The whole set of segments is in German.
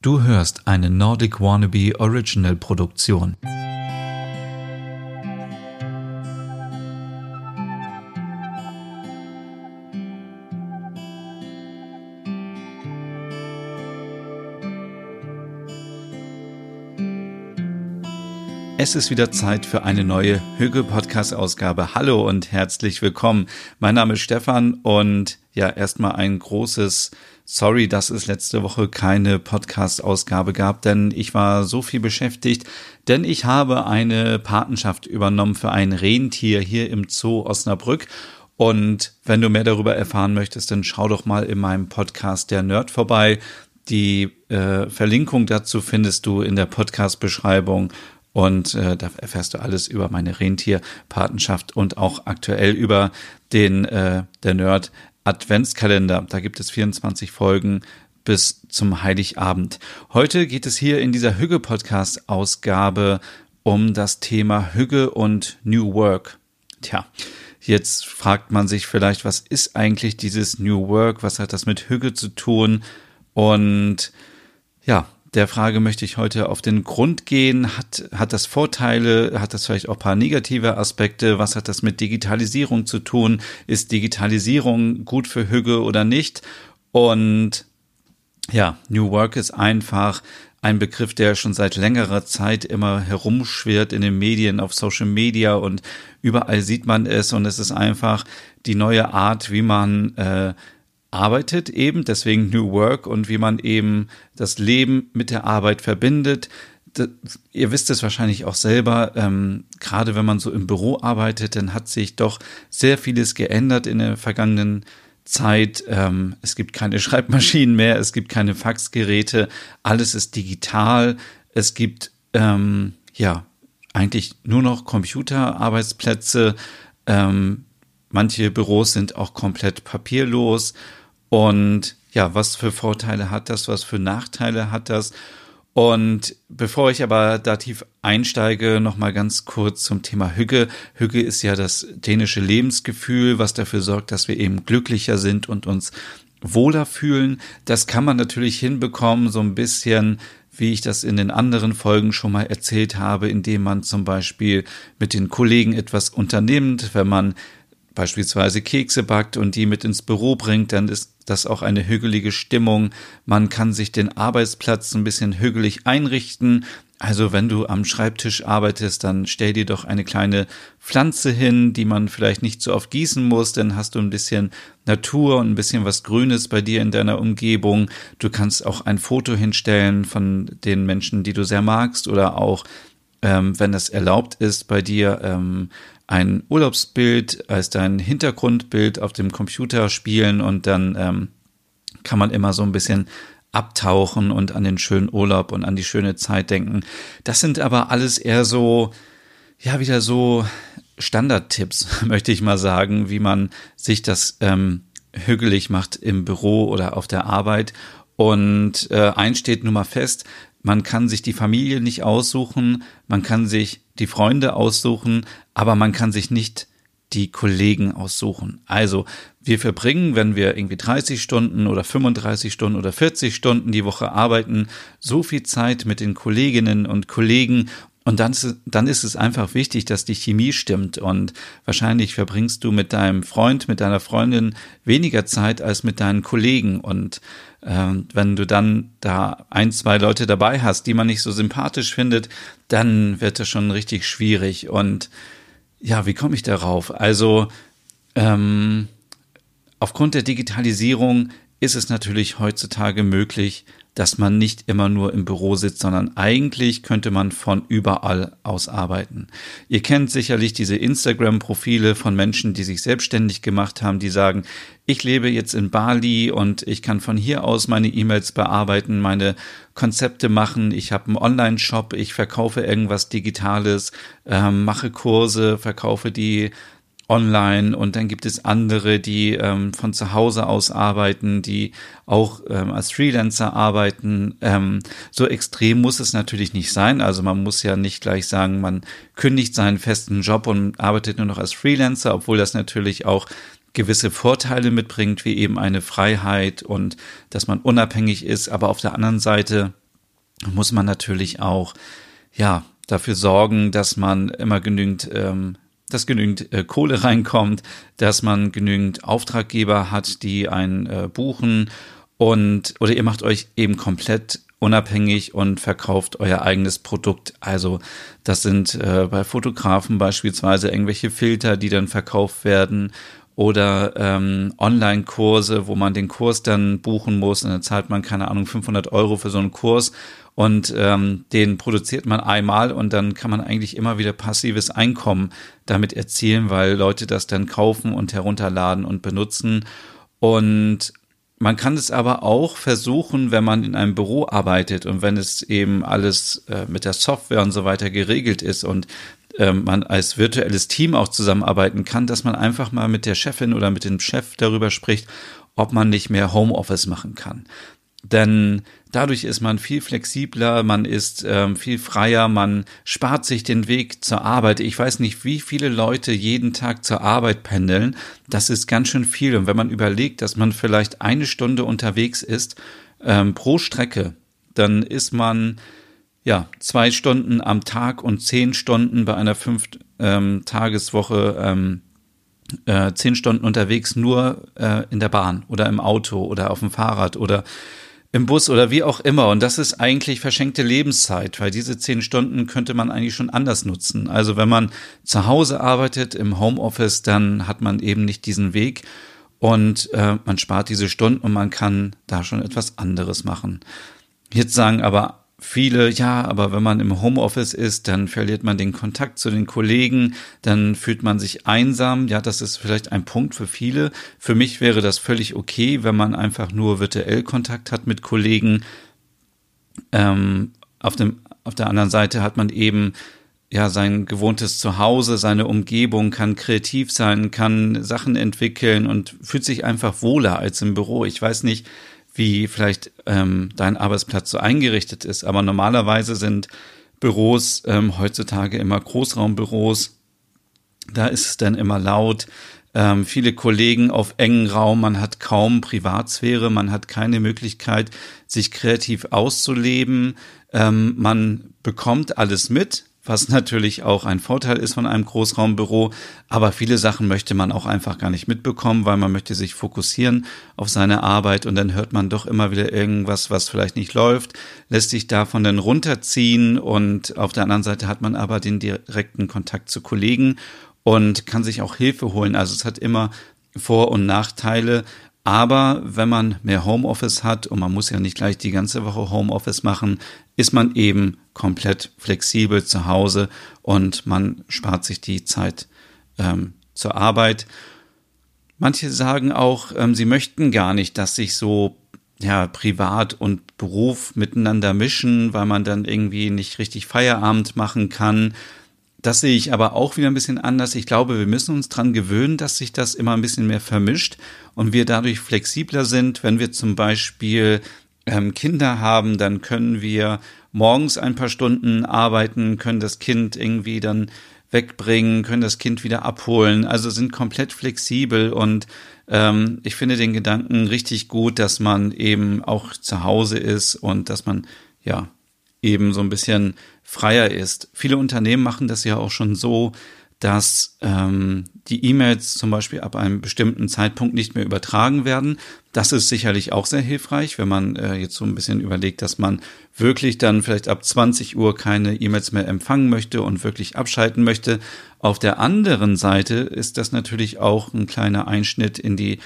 Du hörst eine Nordic Wannabe Original Produktion. Es ist wieder Zeit für eine neue Hügel Podcast Ausgabe. Hallo und herzlich willkommen. Mein Name ist Stefan und ja, erstmal ein großes Sorry, dass es letzte Woche keine Podcast-Ausgabe gab, denn ich war so viel beschäftigt, denn ich habe eine Patenschaft übernommen für ein Rentier hier im Zoo Osnabrück. Und wenn du mehr darüber erfahren möchtest, dann schau doch mal in meinem Podcast Der Nerd vorbei. Die äh, Verlinkung dazu findest du in der Podcast-Beschreibung und äh, da erfährst du alles über meine Rentierpatenschaft und auch aktuell über den äh, der Nerd Adventskalender. Da gibt es 24 Folgen bis zum Heiligabend. Heute geht es hier in dieser Hügge Podcast Ausgabe um das Thema Hügge und New Work. Tja, jetzt fragt man sich vielleicht, was ist eigentlich dieses New Work? Was hat das mit Hügge zu tun? Und ja, der Frage möchte ich heute auf den Grund gehen. Hat, hat das Vorteile? Hat das vielleicht auch paar negative Aspekte? Was hat das mit Digitalisierung zu tun? Ist Digitalisierung gut für Hüge oder nicht? Und ja, New Work ist einfach ein Begriff, der schon seit längerer Zeit immer herumschwirrt in den Medien, auf Social Media und überall sieht man es und es ist einfach die neue Art, wie man äh, arbeitet eben, deswegen New Work und wie man eben das Leben mit der Arbeit verbindet. Das, ihr wisst es wahrscheinlich auch selber, ähm, gerade wenn man so im Büro arbeitet, dann hat sich doch sehr vieles geändert in der vergangenen Zeit. Ähm, es gibt keine Schreibmaschinen mehr, es gibt keine Faxgeräte, alles ist digital. Es gibt ähm, ja eigentlich nur noch Computerarbeitsplätze. Ähm, manche Büros sind auch komplett papierlos. Und ja, was für Vorteile hat das, was für Nachteile hat das? Und bevor ich aber da tief einsteige, nochmal ganz kurz zum Thema Hügge. Hügge ist ja das dänische Lebensgefühl, was dafür sorgt, dass wir eben glücklicher sind und uns wohler fühlen. Das kann man natürlich hinbekommen, so ein bisschen wie ich das in den anderen Folgen schon mal erzählt habe, indem man zum Beispiel mit den Kollegen etwas unternimmt, wenn man beispielsweise Kekse backt und die mit ins Büro bringt, dann ist das auch eine hügelige Stimmung. Man kann sich den Arbeitsplatz ein bisschen hügelig einrichten. Also wenn du am Schreibtisch arbeitest, dann stell dir doch eine kleine Pflanze hin, die man vielleicht nicht so oft gießen muss, dann hast du ein bisschen Natur und ein bisschen was Grünes bei dir in deiner Umgebung. Du kannst auch ein Foto hinstellen von den Menschen, die du sehr magst oder auch, ähm, wenn das erlaubt ist, bei dir ähm, ein Urlaubsbild als dein Hintergrundbild auf dem Computer spielen und dann ähm, kann man immer so ein bisschen abtauchen und an den schönen Urlaub und an die schöne Zeit denken. Das sind aber alles eher so, ja, wieder so Standardtipps, möchte ich mal sagen, wie man sich das ähm, hügelig macht im Büro oder auf der Arbeit. Und äh, eins steht nun mal fest, man kann sich die Familie nicht aussuchen, man kann sich die Freunde aussuchen, aber man kann sich nicht die Kollegen aussuchen. Also wir verbringen, wenn wir irgendwie 30 Stunden oder 35 Stunden oder 40 Stunden die Woche arbeiten, so viel Zeit mit den Kolleginnen und Kollegen und dann ist, dann ist es einfach wichtig, dass die Chemie stimmt. Und wahrscheinlich verbringst du mit deinem Freund, mit deiner Freundin weniger Zeit als mit deinen Kollegen. Und wenn du dann da ein, zwei Leute dabei hast, die man nicht so sympathisch findet, dann wird das schon richtig schwierig. Und ja, wie komme ich darauf? Also ähm, aufgrund der Digitalisierung ist es natürlich heutzutage möglich, dass man nicht immer nur im Büro sitzt, sondern eigentlich könnte man von überall aus arbeiten. Ihr kennt sicherlich diese Instagram-Profile von Menschen, die sich selbstständig gemacht haben, die sagen, ich lebe jetzt in Bali und ich kann von hier aus meine E-Mails bearbeiten, meine Konzepte machen, ich habe einen Online-Shop, ich verkaufe irgendwas Digitales, äh, mache Kurse, verkaufe die online und dann gibt es andere, die ähm, von zu Hause aus arbeiten, die auch ähm, als Freelancer arbeiten. Ähm, so extrem muss es natürlich nicht sein. Also man muss ja nicht gleich sagen, man kündigt seinen festen Job und arbeitet nur noch als Freelancer, obwohl das natürlich auch gewisse Vorteile mitbringt, wie eben eine Freiheit und dass man unabhängig ist. Aber auf der anderen Seite muss man natürlich auch, ja, dafür sorgen, dass man immer genügend, ähm, dass genügend äh, Kohle reinkommt, dass man genügend Auftraggeber hat, die einen äh, buchen und oder ihr macht euch eben komplett unabhängig und verkauft euer eigenes Produkt. Also das sind äh, bei Fotografen beispielsweise irgendwelche Filter, die dann verkauft werden oder ähm, Online-Kurse, wo man den Kurs dann buchen muss und dann zahlt man keine Ahnung 500 Euro für so einen Kurs und ähm, den produziert man einmal und dann kann man eigentlich immer wieder passives Einkommen damit erzielen, weil Leute das dann kaufen und herunterladen und benutzen und man kann es aber auch versuchen, wenn man in einem Büro arbeitet und wenn es eben alles äh, mit der Software und so weiter geregelt ist und ähm, man als virtuelles Team auch zusammenarbeiten kann, dass man einfach mal mit der Chefin oder mit dem Chef darüber spricht, ob man nicht mehr Homeoffice machen kann. Denn dadurch ist man viel flexibler, man ist ähm, viel freier, man spart sich den Weg zur Arbeit. Ich weiß nicht, wie viele Leute jeden Tag zur Arbeit pendeln. Das ist ganz schön viel. Und wenn man überlegt, dass man vielleicht eine Stunde unterwegs ist ähm, pro Strecke, dann ist man ja zwei Stunden am Tag und zehn Stunden bei einer fünf ähm, Tageswoche ähm, äh, zehn Stunden unterwegs nur äh, in der Bahn oder im Auto oder auf dem Fahrrad oder im Bus oder wie auch immer. Und das ist eigentlich verschenkte Lebenszeit, weil diese zehn Stunden könnte man eigentlich schon anders nutzen. Also wenn man zu Hause arbeitet im Homeoffice, dann hat man eben nicht diesen Weg und äh, man spart diese Stunden und man kann da schon etwas anderes machen. Jetzt sagen aber viele, ja, aber wenn man im Homeoffice ist, dann verliert man den Kontakt zu den Kollegen, dann fühlt man sich einsam. Ja, das ist vielleicht ein Punkt für viele. Für mich wäre das völlig okay, wenn man einfach nur virtuell Kontakt hat mit Kollegen. Ähm, auf, dem, auf der anderen Seite hat man eben ja sein gewohntes Zuhause, seine Umgebung, kann kreativ sein, kann Sachen entwickeln und fühlt sich einfach wohler als im Büro. Ich weiß nicht, wie vielleicht ähm, dein Arbeitsplatz so eingerichtet ist. Aber normalerweise sind Büros ähm, heutzutage immer Großraumbüros. Da ist es dann immer laut. Ähm, viele Kollegen auf engen Raum, man hat kaum Privatsphäre, man hat keine Möglichkeit, sich kreativ auszuleben. Ähm, man bekommt alles mit, was natürlich auch ein Vorteil ist von einem Großraumbüro. Aber viele Sachen möchte man auch einfach gar nicht mitbekommen, weil man möchte sich fokussieren auf seine Arbeit und dann hört man doch immer wieder irgendwas, was vielleicht nicht läuft, lässt sich davon dann runterziehen und auf der anderen Seite hat man aber den direkten Kontakt zu Kollegen und kann sich auch Hilfe holen. Also es hat immer Vor- und Nachteile. Aber wenn man mehr Homeoffice hat und man muss ja nicht gleich die ganze Woche Homeoffice machen, ist man eben komplett flexibel zu Hause und man spart sich die Zeit ähm, zur Arbeit. Manche sagen auch, ähm, sie möchten gar nicht, dass sich so ja, Privat und Beruf miteinander mischen, weil man dann irgendwie nicht richtig Feierabend machen kann. Das sehe ich aber auch wieder ein bisschen anders. Ich glaube, wir müssen uns dran gewöhnen, dass sich das immer ein bisschen mehr vermischt und wir dadurch flexibler sind. Wenn wir zum Beispiel ähm, Kinder haben, dann können wir morgens ein paar Stunden arbeiten, können das Kind irgendwie dann wegbringen, können das Kind wieder abholen. Also sind komplett flexibel und ähm, ich finde den Gedanken richtig gut, dass man eben auch zu Hause ist und dass man ja eben so ein bisschen freier ist. Viele Unternehmen machen das ja auch schon so, dass ähm, die E-Mails zum Beispiel ab einem bestimmten Zeitpunkt nicht mehr übertragen werden. Das ist sicherlich auch sehr hilfreich, wenn man äh, jetzt so ein bisschen überlegt, dass man wirklich dann vielleicht ab 20 Uhr keine E-Mails mehr empfangen möchte und wirklich abschalten möchte. Auf der anderen Seite ist das natürlich auch ein kleiner Einschnitt in die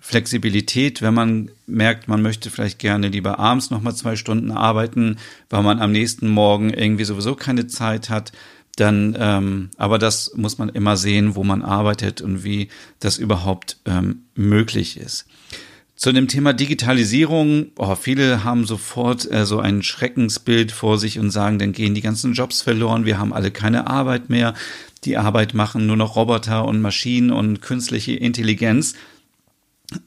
Flexibilität, wenn man merkt, man möchte vielleicht gerne lieber abends nochmal zwei Stunden arbeiten, weil man am nächsten Morgen irgendwie sowieso keine Zeit hat, dann, ähm, aber das muss man immer sehen, wo man arbeitet und wie das überhaupt ähm, möglich ist. Zu dem Thema Digitalisierung, oh, viele haben sofort äh, so ein Schreckensbild vor sich und sagen, dann gehen die ganzen Jobs verloren, wir haben alle keine Arbeit mehr, die Arbeit machen nur noch Roboter und Maschinen und künstliche Intelligenz.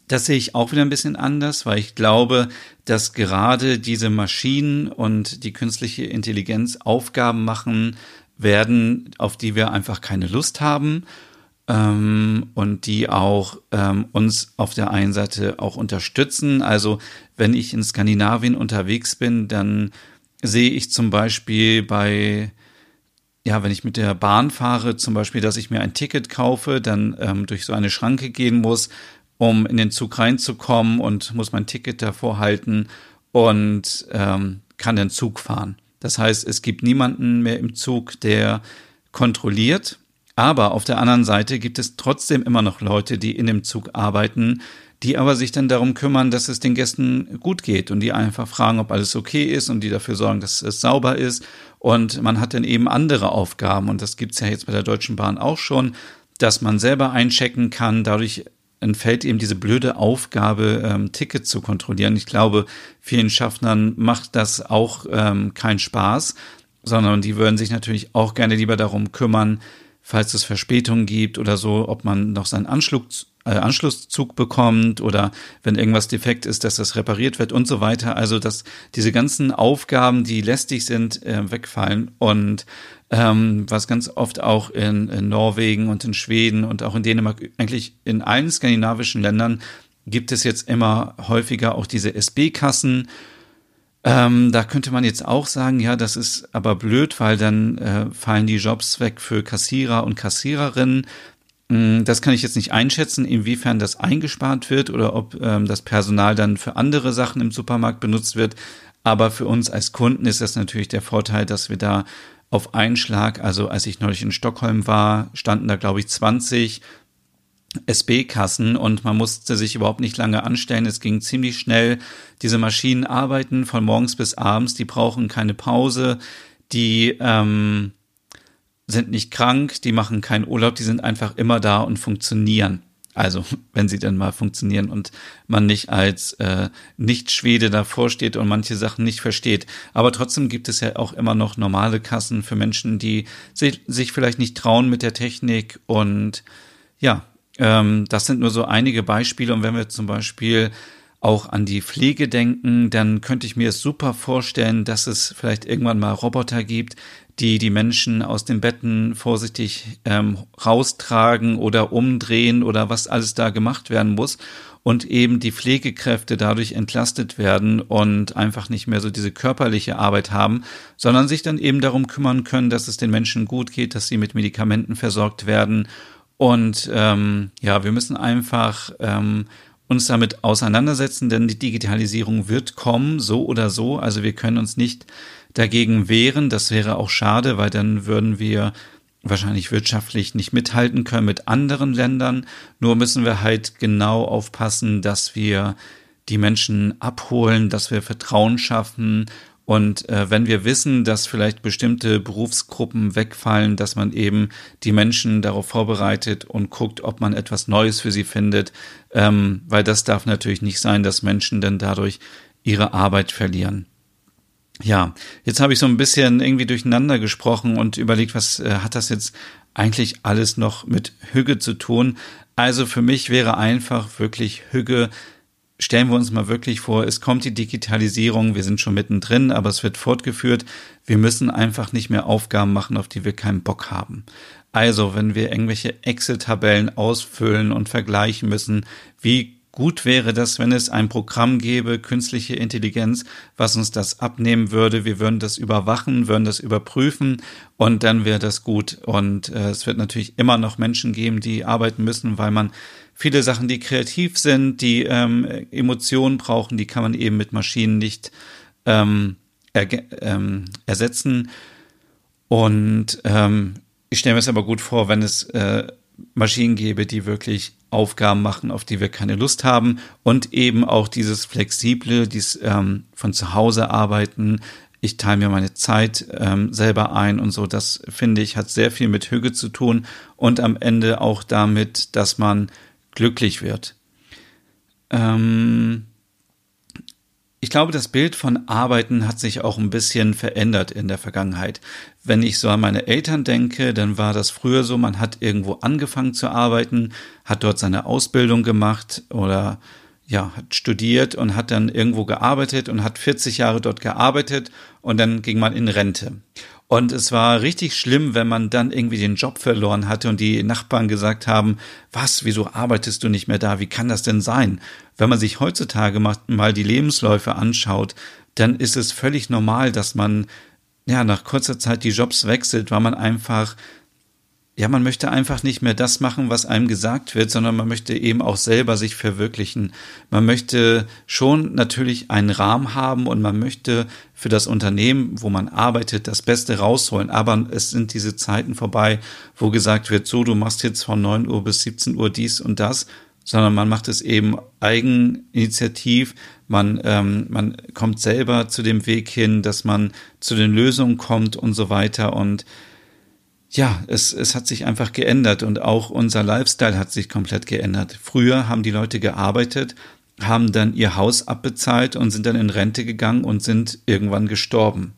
Das sehe ich auch wieder ein bisschen anders, weil ich glaube, dass gerade diese Maschinen und die künstliche Intelligenz Aufgaben machen werden, auf die wir einfach keine Lust haben ähm, und die auch ähm, uns auf der einen Seite auch unterstützen. Also wenn ich in Skandinavien unterwegs bin, dann sehe ich zum Beispiel bei ja, wenn ich mit der Bahn fahre, zum Beispiel, dass ich mir ein Ticket kaufe, dann ähm, durch so eine Schranke gehen muss, um in den Zug reinzukommen und muss mein Ticket davor halten und ähm, kann den Zug fahren. Das heißt, es gibt niemanden mehr im Zug, der kontrolliert. Aber auf der anderen Seite gibt es trotzdem immer noch Leute, die in dem Zug arbeiten, die aber sich dann darum kümmern, dass es den Gästen gut geht und die einfach fragen, ob alles okay ist und die dafür sorgen, dass es sauber ist. Und man hat dann eben andere Aufgaben und das gibt's ja jetzt bei der Deutschen Bahn auch schon, dass man selber einchecken kann. Dadurch entfällt eben diese blöde Aufgabe, ähm, Ticket zu kontrollieren. Ich glaube, vielen Schaffnern macht das auch ähm, keinen Spaß, sondern die würden sich natürlich auch gerne lieber darum kümmern, falls es Verspätungen gibt oder so, ob man noch seinen Anschluss, äh, Anschlusszug bekommt oder wenn irgendwas defekt ist, dass das repariert wird und so weiter. Also dass diese ganzen Aufgaben, die lästig sind, äh, wegfallen und ähm, was ganz oft auch in, in Norwegen und in Schweden und auch in Dänemark, eigentlich in allen skandinavischen Ländern gibt es jetzt immer häufiger auch diese SB-Kassen. Ähm, da könnte man jetzt auch sagen, ja, das ist aber blöd, weil dann äh, fallen die Jobs weg für Kassierer und Kassiererinnen. Mm, das kann ich jetzt nicht einschätzen, inwiefern das eingespart wird oder ob ähm, das Personal dann für andere Sachen im Supermarkt benutzt wird. Aber für uns als Kunden ist das natürlich der Vorteil, dass wir da auf einen Schlag, also als ich neulich in Stockholm war, standen da, glaube ich, 20 SB-Kassen und man musste sich überhaupt nicht lange anstellen. Es ging ziemlich schnell. Diese Maschinen arbeiten von morgens bis abends, die brauchen keine Pause, die ähm, sind nicht krank, die machen keinen Urlaub, die sind einfach immer da und funktionieren. Also, wenn sie denn mal funktionieren und man nicht als äh, Nicht-Schwede davor steht und manche Sachen nicht versteht. Aber trotzdem gibt es ja auch immer noch normale Kassen für Menschen, die sich, sich vielleicht nicht trauen mit der Technik. Und ja, ähm, das sind nur so einige Beispiele. Und wenn wir zum Beispiel auch an die Pflege denken, dann könnte ich mir es super vorstellen, dass es vielleicht irgendwann mal Roboter gibt, die die Menschen aus den Betten vorsichtig ähm, raustragen oder umdrehen oder was alles da gemacht werden muss und eben die Pflegekräfte dadurch entlastet werden und einfach nicht mehr so diese körperliche Arbeit haben, sondern sich dann eben darum kümmern können, dass es den Menschen gut geht, dass sie mit Medikamenten versorgt werden und ähm, ja, wir müssen einfach ähm, uns damit auseinandersetzen, denn die Digitalisierung wird kommen, so oder so. Also wir können uns nicht dagegen wehren. Das wäre auch schade, weil dann würden wir wahrscheinlich wirtschaftlich nicht mithalten können mit anderen Ländern. Nur müssen wir halt genau aufpassen, dass wir die Menschen abholen, dass wir Vertrauen schaffen und äh, wenn wir wissen, dass vielleicht bestimmte Berufsgruppen wegfallen, dass man eben die Menschen darauf vorbereitet und guckt, ob man etwas Neues für sie findet, ähm, weil das darf natürlich nicht sein, dass Menschen dann dadurch ihre Arbeit verlieren. Ja, jetzt habe ich so ein bisschen irgendwie durcheinander gesprochen und überlegt, was äh, hat das jetzt eigentlich alles noch mit Hüge zu tun? Also für mich wäre einfach wirklich Hüge stellen wir uns mal wirklich vor, es kommt die Digitalisierung, wir sind schon mittendrin, aber es wird fortgeführt. Wir müssen einfach nicht mehr Aufgaben machen, auf die wir keinen Bock haben. Also, wenn wir irgendwelche Excel-Tabellen ausfüllen und vergleichen müssen, wie Gut wäre das, wenn es ein Programm gäbe, künstliche Intelligenz, was uns das abnehmen würde. Wir würden das überwachen, würden das überprüfen und dann wäre das gut. Und äh, es wird natürlich immer noch Menschen geben, die arbeiten müssen, weil man viele Sachen, die kreativ sind, die ähm, Emotionen brauchen, die kann man eben mit Maschinen nicht ähm, ähm, ersetzen. Und ähm, ich stelle mir es aber gut vor, wenn es äh, Maschinen gäbe, die wirklich Aufgaben machen, auf die wir keine Lust haben und eben auch dieses flexible, dieses ähm, von zu Hause arbeiten. Ich teile mir meine Zeit ähm, selber ein und so. Das finde ich hat sehr viel mit Hüge zu tun und am Ende auch damit, dass man glücklich wird. Ähm, ich glaube, das Bild von Arbeiten hat sich auch ein bisschen verändert in der Vergangenheit. Wenn ich so an meine Eltern denke, dann war das früher so, man hat irgendwo angefangen zu arbeiten, hat dort seine Ausbildung gemacht oder ja, hat studiert und hat dann irgendwo gearbeitet und hat 40 Jahre dort gearbeitet und dann ging man in Rente. Und es war richtig schlimm, wenn man dann irgendwie den Job verloren hatte und die Nachbarn gesagt haben, was, wieso arbeitest du nicht mehr da? Wie kann das denn sein? Wenn man sich heutzutage mal die Lebensläufe anschaut, dann ist es völlig normal, dass man ja nach kurzer Zeit die Jobs wechselt, weil man einfach ja, man möchte einfach nicht mehr das machen, was einem gesagt wird, sondern man möchte eben auch selber sich verwirklichen. Man möchte schon natürlich einen Rahmen haben und man möchte für das Unternehmen, wo man arbeitet, das Beste rausholen. Aber es sind diese Zeiten vorbei, wo gesagt wird, so, du machst jetzt von 9 Uhr bis 17 Uhr dies und das, sondern man macht es eben eigeninitiativ. Man, ähm, man kommt selber zu dem Weg hin, dass man zu den Lösungen kommt und so weiter und ja, es, es hat sich einfach geändert und auch unser Lifestyle hat sich komplett geändert. Früher haben die Leute gearbeitet, haben dann ihr Haus abbezahlt und sind dann in Rente gegangen und sind irgendwann gestorben.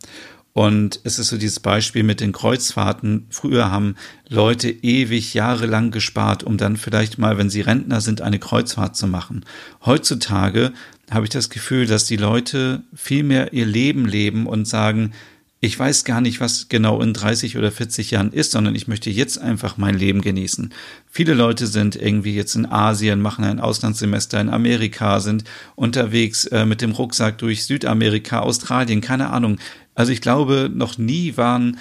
Und es ist so dieses Beispiel mit den Kreuzfahrten. Früher haben Leute ewig jahrelang gespart, um dann vielleicht mal, wenn sie Rentner sind, eine Kreuzfahrt zu machen. Heutzutage habe ich das Gefühl, dass die Leute viel mehr ihr Leben leben und sagen, ich weiß gar nicht, was genau in 30 oder 40 Jahren ist, sondern ich möchte jetzt einfach mein Leben genießen. Viele Leute sind irgendwie jetzt in Asien, machen ein Auslandssemester in Amerika, sind unterwegs äh, mit dem Rucksack durch Südamerika, Australien, keine Ahnung. Also ich glaube, noch nie waren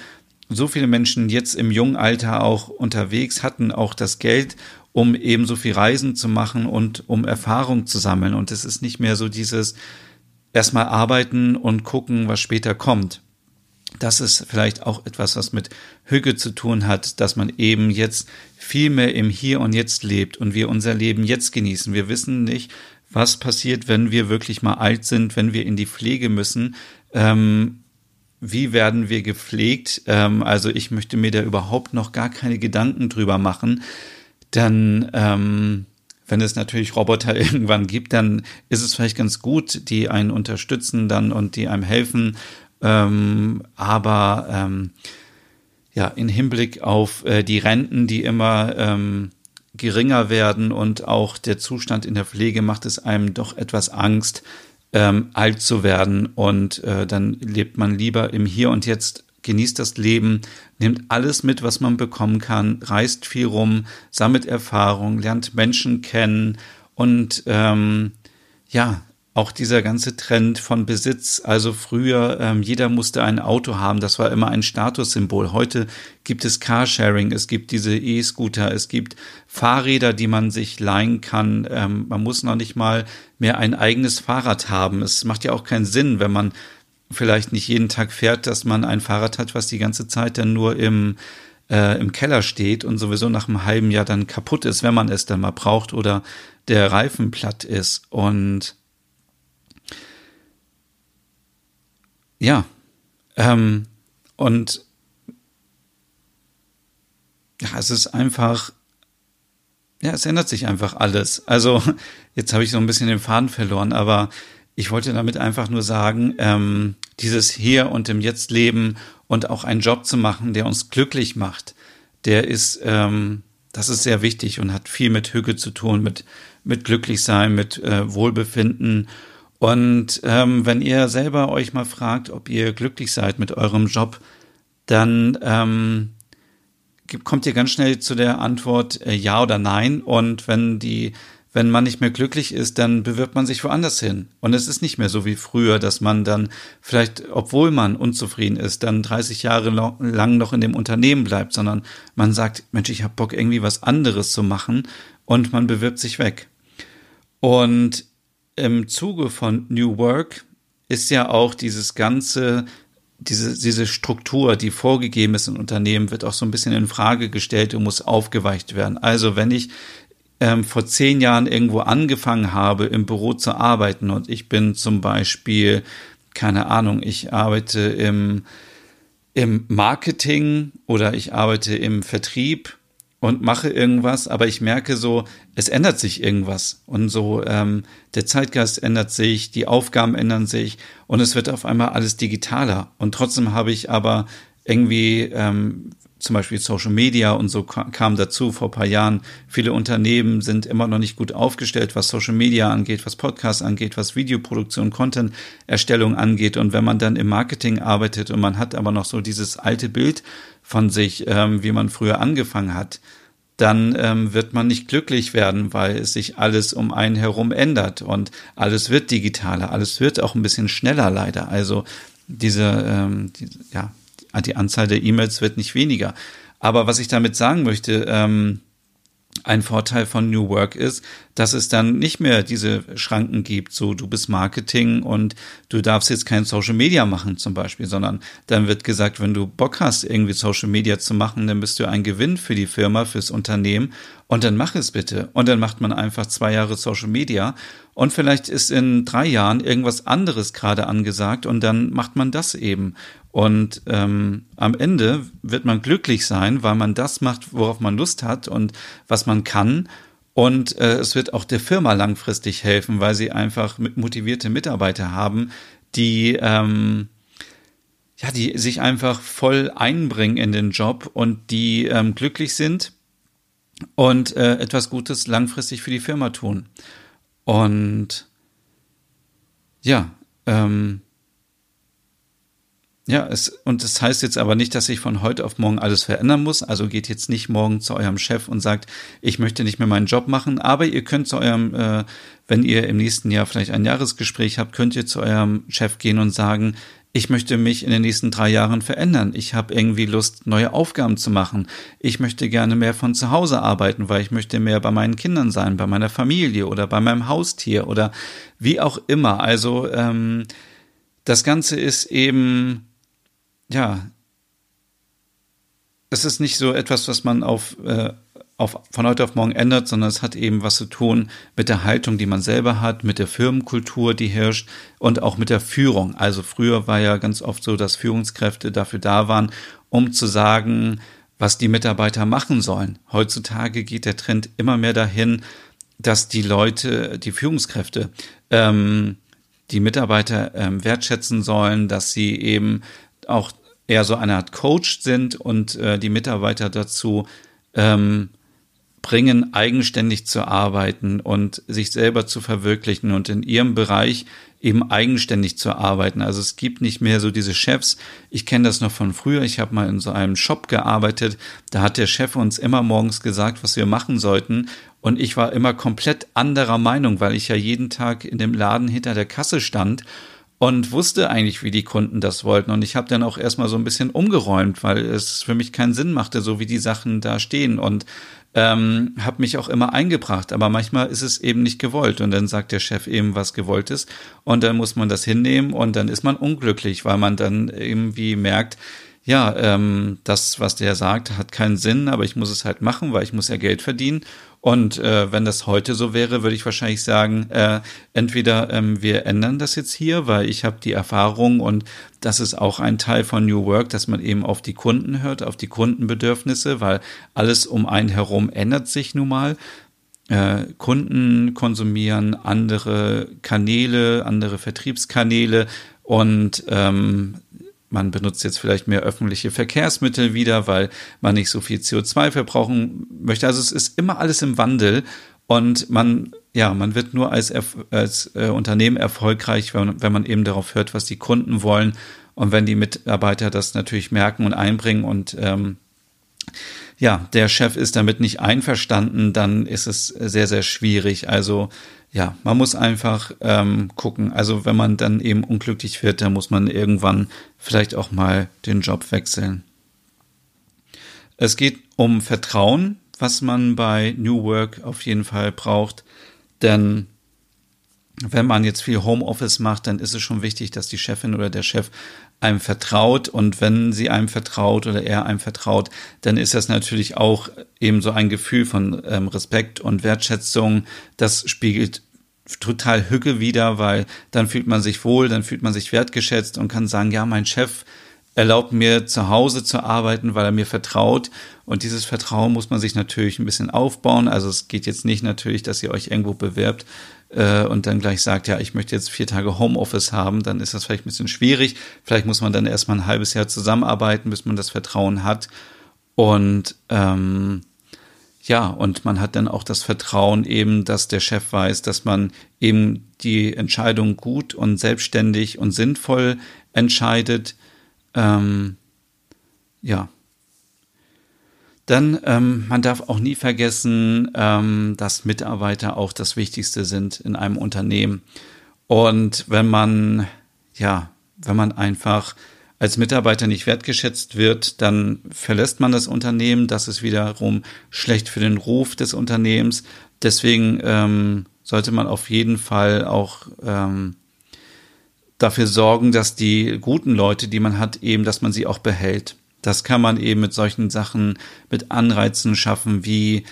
so viele Menschen jetzt im jungen Alter auch unterwegs, hatten auch das Geld, um eben so viel Reisen zu machen und um Erfahrung zu sammeln. Und es ist nicht mehr so dieses erstmal arbeiten und gucken, was später kommt das ist vielleicht auch etwas, was mit Hüge zu tun hat, dass man eben jetzt viel mehr im Hier und Jetzt lebt und wir unser Leben jetzt genießen. Wir wissen nicht, was passiert, wenn wir wirklich mal alt sind, wenn wir in die Pflege müssen. Ähm, wie werden wir gepflegt? Ähm, also ich möchte mir da überhaupt noch gar keine Gedanken drüber machen. Dann, ähm, wenn es natürlich Roboter irgendwann gibt, dann ist es vielleicht ganz gut, die einen unterstützen dann und die einem helfen ähm, aber ähm, ja, in Hinblick auf äh, die Renten, die immer ähm, geringer werden und auch der Zustand in der Pflege macht es einem doch etwas Angst, ähm, alt zu werden. Und äh, dann lebt man lieber im Hier und Jetzt, genießt das Leben, nimmt alles mit, was man bekommen kann, reist viel rum, sammelt Erfahrung, lernt Menschen kennen und ähm, ja, auch dieser ganze Trend von Besitz, also früher, ähm, jeder musste ein Auto haben, das war immer ein Statussymbol. Heute gibt es Carsharing, es gibt diese E-Scooter, es gibt Fahrräder, die man sich leihen kann. Ähm, man muss noch nicht mal mehr ein eigenes Fahrrad haben. Es macht ja auch keinen Sinn, wenn man vielleicht nicht jeden Tag fährt, dass man ein Fahrrad hat, was die ganze Zeit dann nur im äh, im Keller steht und sowieso nach einem halben Jahr dann kaputt ist, wenn man es dann mal braucht oder der Reifen platt ist. Und Ja. Ähm, und ja, es ist einfach, ja, es ändert sich einfach alles. Also jetzt habe ich so ein bisschen den Faden verloren, aber ich wollte damit einfach nur sagen, ähm, dieses Hier und im Jetzt leben und auch einen Job zu machen, der uns glücklich macht, der ist, ähm, das ist sehr wichtig und hat viel mit Hüge zu tun, mit, mit Glücklichsein, mit äh, Wohlbefinden und ähm, wenn ihr selber euch mal fragt, ob ihr glücklich seid mit eurem Job, dann ähm, kommt ihr ganz schnell zu der Antwort äh, ja oder nein. Und wenn die, wenn man nicht mehr glücklich ist, dann bewirbt man sich woanders hin. Und es ist nicht mehr so wie früher, dass man dann vielleicht, obwohl man unzufrieden ist, dann 30 Jahre lang noch in dem Unternehmen bleibt, sondern man sagt, Mensch, ich habe Bock irgendwie was anderes zu machen und man bewirbt sich weg. Und im Zuge von New Work ist ja auch dieses ganze, diese, diese Struktur, die vorgegeben ist in Unternehmen, wird auch so ein bisschen in Frage gestellt und muss aufgeweicht werden. Also wenn ich ähm, vor zehn Jahren irgendwo angefangen habe, im Büro zu arbeiten und ich bin zum Beispiel, keine Ahnung, ich arbeite im, im Marketing oder ich arbeite im Vertrieb und mache irgendwas, aber ich merke so, es ändert sich irgendwas. Und so, ähm, der Zeitgeist ändert sich, die Aufgaben ändern sich und es wird auf einmal alles digitaler. Und trotzdem habe ich aber irgendwie ähm, zum Beispiel Social Media und so kam dazu vor paar Jahren. Viele Unternehmen sind immer noch nicht gut aufgestellt, was Social Media angeht, was Podcasts angeht, was Videoproduktion, Content-Erstellung angeht. Und wenn man dann im Marketing arbeitet und man hat aber noch so dieses alte Bild von sich, ähm, wie man früher angefangen hat, dann ähm, wird man nicht glücklich werden, weil es sich alles um einen herum ändert und alles wird digitaler, alles wird auch ein bisschen schneller leider. Also diese, ähm, die, ja, die Anzahl der E-Mails wird nicht weniger. Aber was ich damit sagen möchte, ähm, ein Vorteil von New Work ist, dass es dann nicht mehr diese Schranken gibt, so du bist Marketing und du darfst jetzt kein Social Media machen zum Beispiel, sondern dann wird gesagt, wenn du Bock hast, irgendwie Social Media zu machen, dann bist du ein Gewinn für die Firma, fürs Unternehmen und dann mach es bitte. Und dann macht man einfach zwei Jahre Social Media und vielleicht ist in drei Jahren irgendwas anderes gerade angesagt und dann macht man das eben. Und ähm, am Ende wird man glücklich sein, weil man das macht, worauf man Lust hat und was man kann. Und äh, es wird auch der Firma langfristig helfen, weil sie einfach motivierte Mitarbeiter haben, die ähm, ja, die sich einfach voll einbringen in den Job und die ähm, glücklich sind und äh, etwas Gutes langfristig für die Firma tun. Und ja, ähm, ja, es, und das heißt jetzt aber nicht, dass sich von heute auf morgen alles verändern muss. Also geht jetzt nicht morgen zu eurem Chef und sagt, ich möchte nicht mehr meinen Job machen. Aber ihr könnt zu eurem, äh, wenn ihr im nächsten Jahr vielleicht ein Jahresgespräch habt, könnt ihr zu eurem Chef gehen und sagen, ich möchte mich in den nächsten drei Jahren verändern. Ich habe irgendwie Lust, neue Aufgaben zu machen. Ich möchte gerne mehr von zu Hause arbeiten, weil ich möchte mehr bei meinen Kindern sein, bei meiner Familie oder bei meinem Haustier oder wie auch immer. Also ähm, das Ganze ist eben ja, es ist nicht so etwas, was man auf, äh, auf, von heute auf morgen ändert, sondern es hat eben was zu tun mit der Haltung, die man selber hat, mit der Firmenkultur, die herrscht und auch mit der Führung. Also früher war ja ganz oft so, dass Führungskräfte dafür da waren, um zu sagen, was die Mitarbeiter machen sollen. Heutzutage geht der Trend immer mehr dahin, dass die Leute, die Führungskräfte, ähm, die Mitarbeiter ähm, wertschätzen sollen, dass sie eben auch eher so eine Art Coach sind und äh, die Mitarbeiter dazu ähm, bringen, eigenständig zu arbeiten und sich selber zu verwirklichen und in ihrem Bereich eben eigenständig zu arbeiten. Also es gibt nicht mehr so diese Chefs. Ich kenne das noch von früher. Ich habe mal in so einem Shop gearbeitet. Da hat der Chef uns immer morgens gesagt, was wir machen sollten. Und ich war immer komplett anderer Meinung, weil ich ja jeden Tag in dem Laden hinter der Kasse stand und wusste eigentlich, wie die Kunden das wollten. Und ich habe dann auch erstmal so ein bisschen umgeräumt, weil es für mich keinen Sinn machte, so wie die Sachen da stehen. Und ähm, habe mich auch immer eingebracht, aber manchmal ist es eben nicht gewollt und dann sagt der Chef eben, was gewollt ist und dann muss man das hinnehmen und dann ist man unglücklich, weil man dann irgendwie merkt, ja, ähm, das, was der sagt, hat keinen Sinn, aber ich muss es halt machen, weil ich muss ja Geld verdienen und äh, wenn das heute so wäre, würde ich wahrscheinlich sagen, äh, entweder ähm, wir ändern das jetzt hier, weil ich habe die Erfahrung und das ist auch ein Teil von New Work, dass man eben auf die Kunden hört, auf die Kundenbedürfnisse, weil alles um einen herum ändert sich nun mal. Äh, Kunden konsumieren andere Kanäle, andere Vertriebskanäle und ähm, man benutzt jetzt vielleicht mehr öffentliche Verkehrsmittel wieder, weil man nicht so viel CO2 verbrauchen möchte. Also es ist immer alles im Wandel und man, ja, man wird nur als, als äh, Unternehmen erfolgreich, wenn, wenn man eben darauf hört, was die Kunden wollen und wenn die Mitarbeiter das natürlich merken und einbringen und ähm, ja, der Chef ist damit nicht einverstanden, dann ist es sehr, sehr schwierig. Also ja, man muss einfach ähm, gucken. Also wenn man dann eben unglücklich wird, dann muss man irgendwann vielleicht auch mal den Job wechseln. Es geht um Vertrauen, was man bei New Work auf jeden Fall braucht. Denn wenn man jetzt viel Homeoffice macht, dann ist es schon wichtig, dass die Chefin oder der Chef einem vertraut. Und wenn sie einem vertraut oder er einem vertraut, dann ist das natürlich auch eben so ein Gefühl von ähm, Respekt und Wertschätzung. Das spiegelt total Hücke wieder, weil dann fühlt man sich wohl, dann fühlt man sich wertgeschätzt und kann sagen, ja, mein Chef erlaubt mir zu Hause zu arbeiten, weil er mir vertraut. Und dieses Vertrauen muss man sich natürlich ein bisschen aufbauen. Also es geht jetzt nicht natürlich, dass ihr euch irgendwo bewerbt äh, und dann gleich sagt, ja, ich möchte jetzt vier Tage Homeoffice haben. Dann ist das vielleicht ein bisschen schwierig. Vielleicht muss man dann erstmal ein halbes Jahr zusammenarbeiten, bis man das Vertrauen hat. Und ähm, ja, und man hat dann auch das Vertrauen eben, dass der Chef weiß, dass man eben die Entscheidung gut und selbstständig und sinnvoll entscheidet. Ähm, ja. Dann, ähm, man darf auch nie vergessen, ähm, dass Mitarbeiter auch das Wichtigste sind in einem Unternehmen. Und wenn man, ja, wenn man einfach als Mitarbeiter nicht wertgeschätzt wird, dann verlässt man das Unternehmen. Das ist wiederum schlecht für den Ruf des Unternehmens. Deswegen ähm, sollte man auf jeden Fall auch ähm, dafür sorgen, dass die guten Leute, die man hat, eben, dass man sie auch behält. Das kann man eben mit solchen Sachen, mit Anreizen schaffen, wie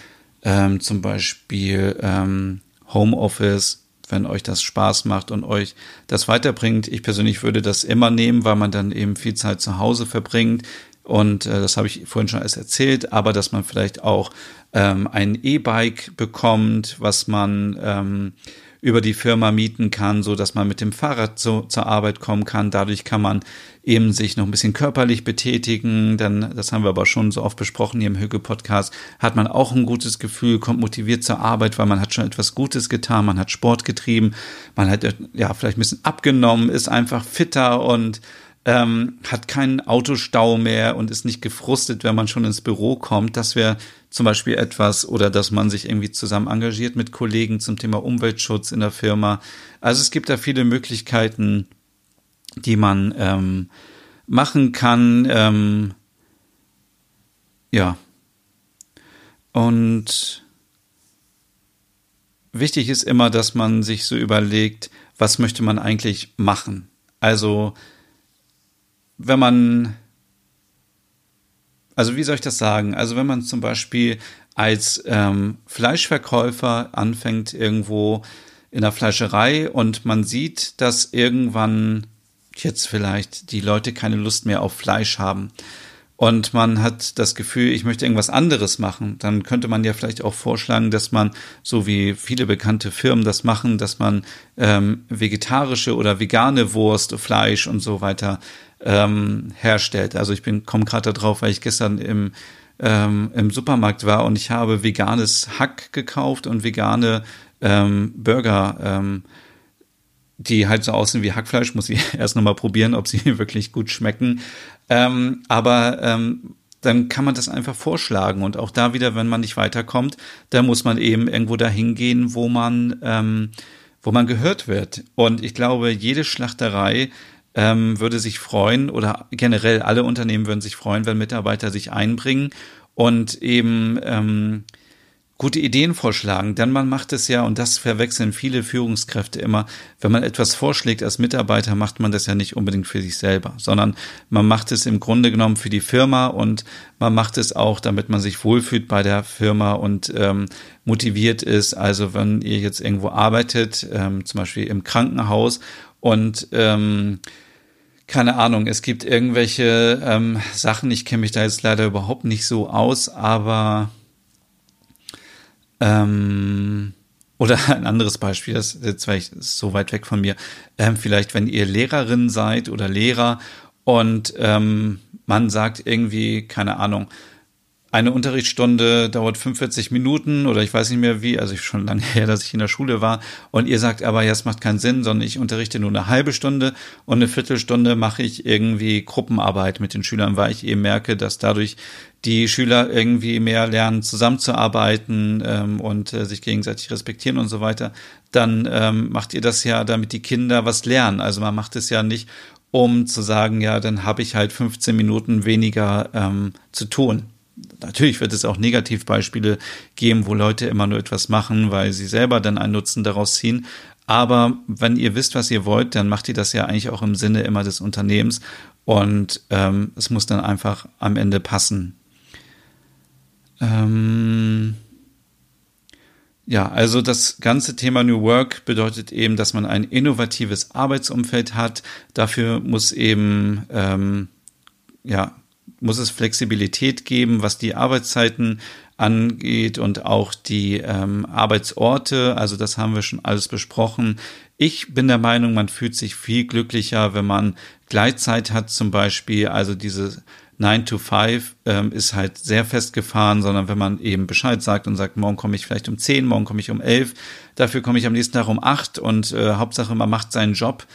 ähm, zum Beispiel ähm, Homeoffice, wenn euch das Spaß macht und euch das weiterbringt. Ich persönlich würde das immer nehmen, weil man dann eben viel Zeit zu Hause verbringt. Und äh, das habe ich vorhin schon alles erzählt, aber dass man vielleicht auch ähm, ein E-Bike bekommt, was man ähm, über die Firma mieten kann, so dass man mit dem Fahrrad zu, zur Arbeit kommen kann. Dadurch kann man eben sich noch ein bisschen körperlich betätigen. Dann, das haben wir aber schon so oft besprochen hier im Hüge Podcast, hat man auch ein gutes Gefühl, kommt motiviert zur Arbeit, weil man hat schon etwas Gutes getan, man hat Sport getrieben, man hat ja vielleicht ein bisschen abgenommen, ist einfach fitter und ähm, hat keinen Autostau mehr und ist nicht gefrustet, wenn man schon ins Büro kommt. Das wäre zum Beispiel etwas oder dass man sich irgendwie zusammen engagiert mit Kollegen zum Thema Umweltschutz in der Firma. Also es gibt da viele Möglichkeiten, die man ähm, machen kann. Ähm, ja. Und wichtig ist immer, dass man sich so überlegt, was möchte man eigentlich machen. Also wenn man, also wie soll ich das sagen? Also wenn man zum Beispiel als ähm, Fleischverkäufer anfängt irgendwo in der Fleischerei und man sieht, dass irgendwann jetzt vielleicht die Leute keine Lust mehr auf Fleisch haben und man hat das Gefühl, ich möchte irgendwas anderes machen, dann könnte man ja vielleicht auch vorschlagen, dass man, so wie viele bekannte Firmen das machen, dass man ähm, vegetarische oder vegane Wurst, Fleisch und so weiter ähm, herstellt. Also ich bin komme gerade darauf, weil ich gestern im ähm, im Supermarkt war und ich habe veganes Hack gekauft und vegane ähm, Burger, ähm, die halt so aussehen wie Hackfleisch. Muss ich erst nochmal probieren, ob sie wirklich gut schmecken. Ähm, aber ähm, dann kann man das einfach vorschlagen. Und auch da wieder, wenn man nicht weiterkommt, da muss man eben irgendwo dahin gehen, wo man, ähm, wo man gehört wird. Und ich glaube, jede Schlachterei ähm, würde sich freuen oder generell alle Unternehmen würden sich freuen, wenn Mitarbeiter sich einbringen und eben ähm, gute Ideen vorschlagen. Denn man macht es ja, und das verwechseln viele Führungskräfte immer, wenn man etwas vorschlägt als Mitarbeiter, macht man das ja nicht unbedingt für sich selber, sondern man macht es im Grunde genommen für die Firma und man macht es auch, damit man sich wohlfühlt bei der Firma und ähm, motiviert ist. Also wenn ihr jetzt irgendwo arbeitet, ähm, zum Beispiel im Krankenhaus und ähm, keine Ahnung, es gibt irgendwelche ähm, Sachen, ich kenne mich da jetzt leider überhaupt nicht so aus, aber ähm, oder ein anderes Beispiel, das ist jetzt vielleicht so weit weg von mir, ähm, vielleicht wenn ihr Lehrerin seid oder Lehrer und ähm, man sagt irgendwie, keine Ahnung, eine Unterrichtsstunde dauert 45 Minuten oder ich weiß nicht mehr wie, also schon lange her, dass ich in der Schule war. Und ihr sagt aber, ja, es macht keinen Sinn, sondern ich unterrichte nur eine halbe Stunde und eine Viertelstunde mache ich irgendwie Gruppenarbeit mit den Schülern, weil ich eben merke, dass dadurch die Schüler irgendwie mehr lernen, zusammenzuarbeiten ähm, und äh, sich gegenseitig respektieren und so weiter, dann ähm, macht ihr das ja, damit die Kinder was lernen. Also man macht es ja nicht, um zu sagen, ja, dann habe ich halt 15 Minuten weniger ähm, zu tun natürlich wird es auch Negativbeispiele geben, wo Leute immer nur etwas machen, weil sie selber dann einen Nutzen daraus ziehen. Aber wenn ihr wisst, was ihr wollt, dann macht ihr das ja eigentlich auch im Sinne immer des Unternehmens und ähm, es muss dann einfach am Ende passen. Ähm ja, also das ganze Thema New Work bedeutet eben, dass man ein innovatives Arbeitsumfeld hat. Dafür muss eben ähm, ja muss es Flexibilität geben, was die Arbeitszeiten angeht und auch die ähm, Arbeitsorte. Also das haben wir schon alles besprochen. Ich bin der Meinung, man fühlt sich viel glücklicher, wenn man Gleitzeit hat zum Beispiel. Also diese 9 to 5 ähm, ist halt sehr festgefahren, sondern wenn man eben Bescheid sagt und sagt, morgen komme ich vielleicht um 10, morgen komme ich um 11, dafür komme ich am nächsten Tag um 8 und äh, Hauptsache man macht seinen Job.